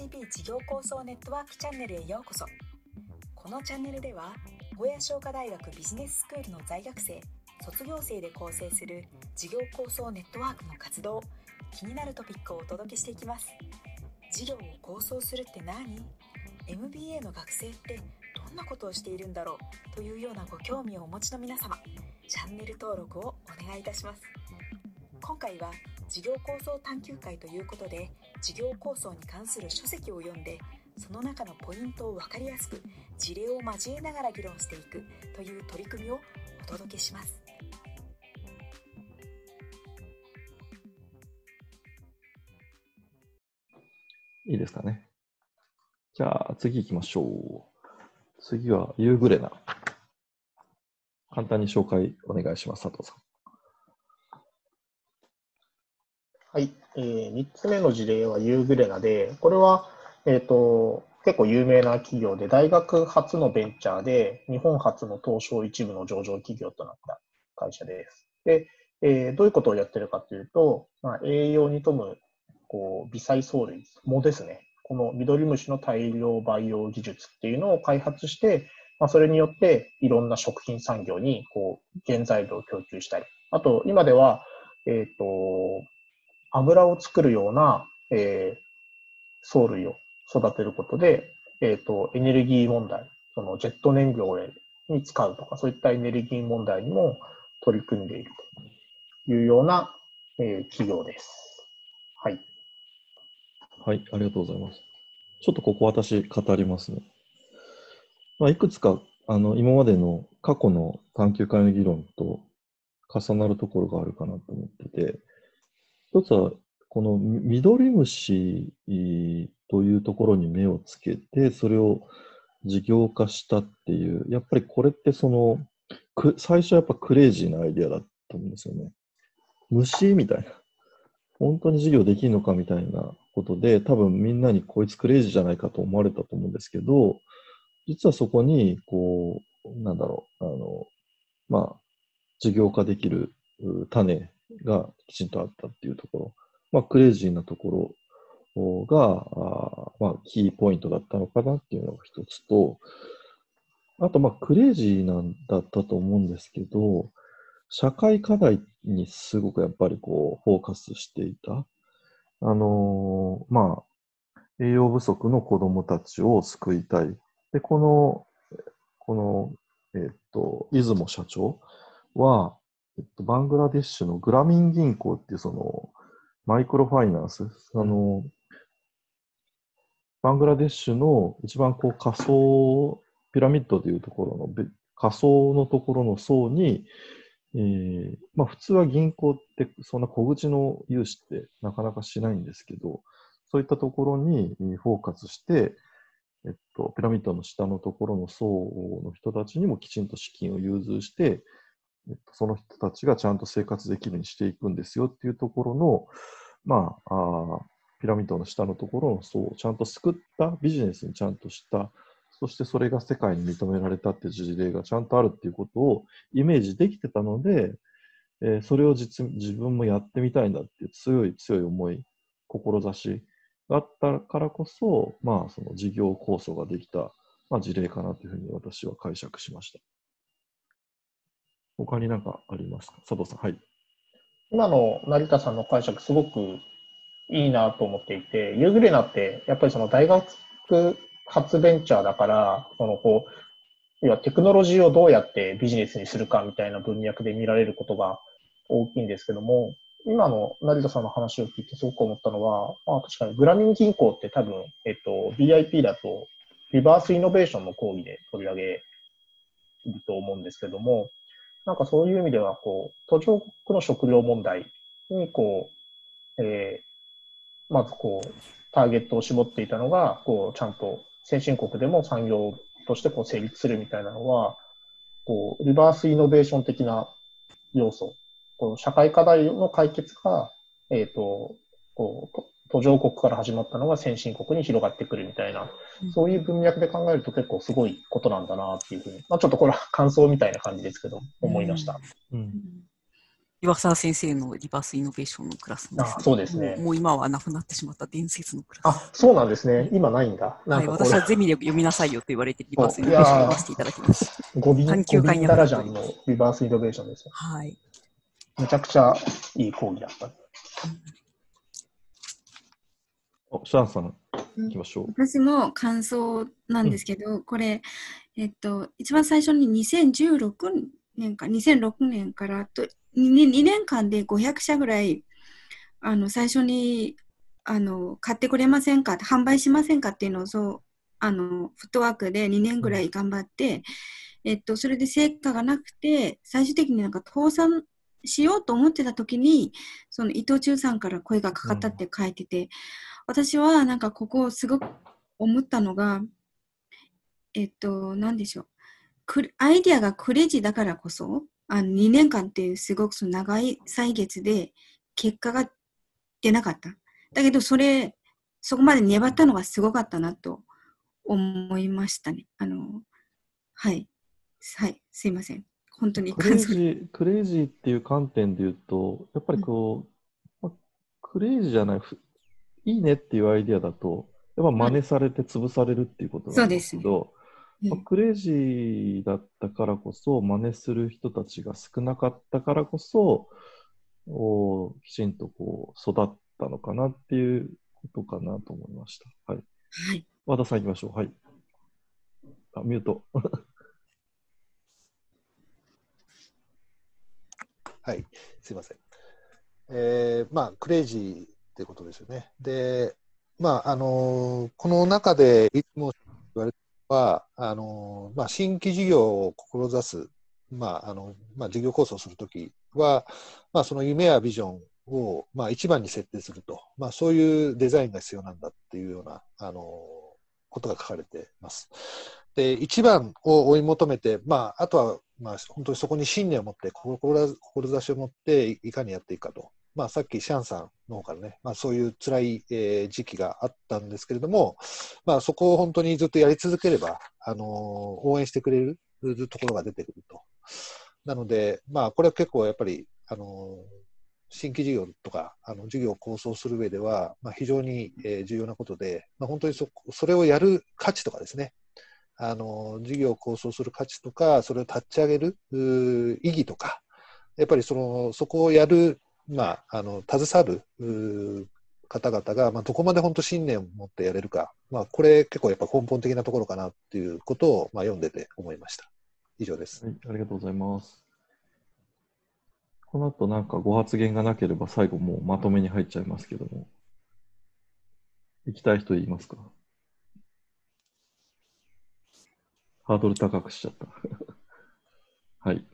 JCB 事業構想ネットワークチャンネルへようこそ。このチャンネルでは小屋商科大学ビジネススクールの在学生卒業生で構成する事業構想ネットワークの活動気になるトピックをお届けしていきます。事業を構想するって何？MBA の学生ってどんなことをしているんだろう？というようなご興味をお持ちの皆様チャンネル登録をお願いいたします。今回は事業構想探究会ということで事業構想に関する書籍を読んでその中のポイントを分かりやすく事例を交えながら議論していくという取り組みをお届けしますいいですかね。じゃあ次行きましょう。次はユーグレナ。簡単に紹介お願いします、佐藤さん。はい、えー、3つ目の事例はユーグレナで、これは、えーと、結構有名な企業で、大学初のベンチャーで、日本初の東証一部の上場企業となった会社です。で、えー、どういうことをやってるかというと、まあ、栄養に富むこう微細藻類、藻ですね。このミドリムシの大量培養技術っていうのを開発して、まあ、それによっていろんな食品産業にこう原材料を供給したり、あと今では、えっ、ー、と、油を作るような、えー、藻類を育てることで、えっ、ー、と、エネルギー問題、そのジェット燃料に使うとか、そういったエネルギー問題にも取り組んでいるというような、えー、企業です。はい。はい、ありがとうございます。ちょっとここ私語りますね。まあ、いくつかあの今までの過去の探究会の議論と重なるところがあるかなと思ってて、一つは、このミドリムシというところに目をつけて、それを事業化したっていう、やっぱりこれってその、最初はやっぱクレイジーなアイデアだったんですよね。虫みたいな。本当に事業できるのかみたいなことで、多分みんなにこいつクレイジーじゃないかと思われたと思うんですけど、実はそこに、こう、なんだろう、あの、まあ、事業化できる種がきちんとあったっていうところ、まあ、クレイジーなところが、まあ、キーポイントだったのかなっていうのが一つと、あと、まあ、クレイジーなんだったと思うんですけど、社会課題にすごくやっぱりこう、フォーカスしていた。あのー、まあ、栄養不足の子供たちを救いたい。で、この、この、えっと、出雲社長は、えっと、バングラデシュのグラミン銀行っていうその、マイクロファイナンス、あの、バングラデシュの一番こう仮想、ピラミッドというところの仮想のところの層に、えー、まあ普通は銀行ってそんな小口の融資ってなかなかしないんですけど、そういったところにフォーカスして、えっと、ピラミッドの下のところの層の人たちにもきちんと資金を融通して、その人たちがちゃんと生活できるようにしていくんですよっていうところの、まあ、あピラミッドの下のところの層をちゃんと救ったビジネスにちゃんとしたそしてそれが世界に認められたっていう事例がちゃんとあるっていうことをイメージできてたので、えー、それを実自分もやってみたいんだっていう強い強い思い、志があったからこそ、まあ、その事業構想ができた、まあ、事例かなというふうに私は解釈しました。他に何かありますか？佐藤さん。はい。今の成田さんの解釈、すごくいいなと思っていて、ユーグレナって、やっぱりその大学発ベンチャーだから、そのこう、要はテクノロジーをどうやってビジネスにするかみたいな文脈で見られることが大きいんですけども、今の成田さんの話を聞いてすごく思ったのは、まあ確かにグラミン銀行って多分、えっと、BIP だとリバースイノベーションの講義で取り上げると思うんですけども、なんかそういう意味では、こう、途上国の食料問題に、こう、えー、まずこう、ターゲットを絞っていたのが、こう、ちゃんと先進国でも産業としてこう成立するみたいなのは、こうリバースイノベーション的な要素、この社会課題の解決が、えっ、ー、と、こう、途上国から始まったのが先進国に広がってくるみたいな、そういう文脈で考えると結構すごいことなんだなっていうふうに、まあ、ちょっとこれは感想みたいな感じですけど、思いました。うん、うん岩沢先生のリバースイノベーションのクラスです、あそうですねもう。もう今はなくなってしまった伝説のクラス。あ、そうなんですね。今ないんだ。なはい、んかこ私はゼミで読みなさいよと言われてリバースイノベーションを読ませていただきました。う、語尾、探究会に語尾ダラジャンのリバースイノベーションですよ。はい。めちゃくちゃいい講義だった。おシャンさん、行きましょう。私も感想なんですけど、これ、えっと、一番最初に2016年か、2006年からと 2, 2年間で500社ぐらい、あの、最初に、あの、買ってくれませんか販売しませんかっていうのを、そう、あの、フットワークで2年ぐらい頑張って、えっと、それで成果がなくて、最終的になんか倒産しようと思ってた時に、その伊藤忠さんから声がかかったって書いてて、私はなんかここすごく思ったのが、えっと、なんでしょう。アイディアがクレイジーだからこそ、あの2年間っていうすごくその長い歳月で結果が出なかった。だけど、それ、そこまで粘ったのがすごかったなと思いましたね。あの、はい。はい、すいません。本当にクレイ。ジー、クレイジーっていう観点で言うと、やっぱりこう、まあクレイジーじゃない、ふいいねっていうアイディアだと、やっぱ真似されて潰されるっていうことなんですけど、まあクレイジーだったからこそ、真似する人たちが少なかったからこそ、おきちんとこう育ったのかなっていうことかなと思いました。はい。はい。和田さん行きましょう。はい。あ、ミュート。はい、すいません。えーまあ、クレイジーってことですよね。で、まあ、あのこの中でいつも言われてるのは、あのまあ、新規事業を志す、まあ、あの、まあ、事業構想するときは、まあ、その夢やビジョンを、まあ、一番に設定すると、まあ、そういうデザインが必要なんだっていうような、あのことが書かれてます。で、一番を追い求めて、まあ、あとは、まあ、本当にそこに信念を持って、志を持って、いかにやっていくかと。まあ、さっきシャンさんの方からね、まあ、そういう辛い、えー時期があったんですけれども、まあ、そこを本当にずっとやり続ければ、あのー応援してくれるところが出てくると。なので、まあ、これは結構やっぱり、あのー新規事業とか、あの事業を構想する上では、まあ、非常に、えー重要なことで、まあ、本当にそそれをやる価値とかですね、あの事業を構想する価値とか、それを立ち上げる意義とか、やっぱりそのそこをやる、まあ、あの携わる方々が、まあ、どこまで本当信念を持ってやれるか、まあ、これ結構やっぱ根本的なところかなっていうことを、まあ、読んでて思いました。以上です。はい、ありがとうございます。この後なんかご発言がなければ最後もうまとめに入っちゃいますけども。行きたい人いますか？ハードル高くしちゃった。はい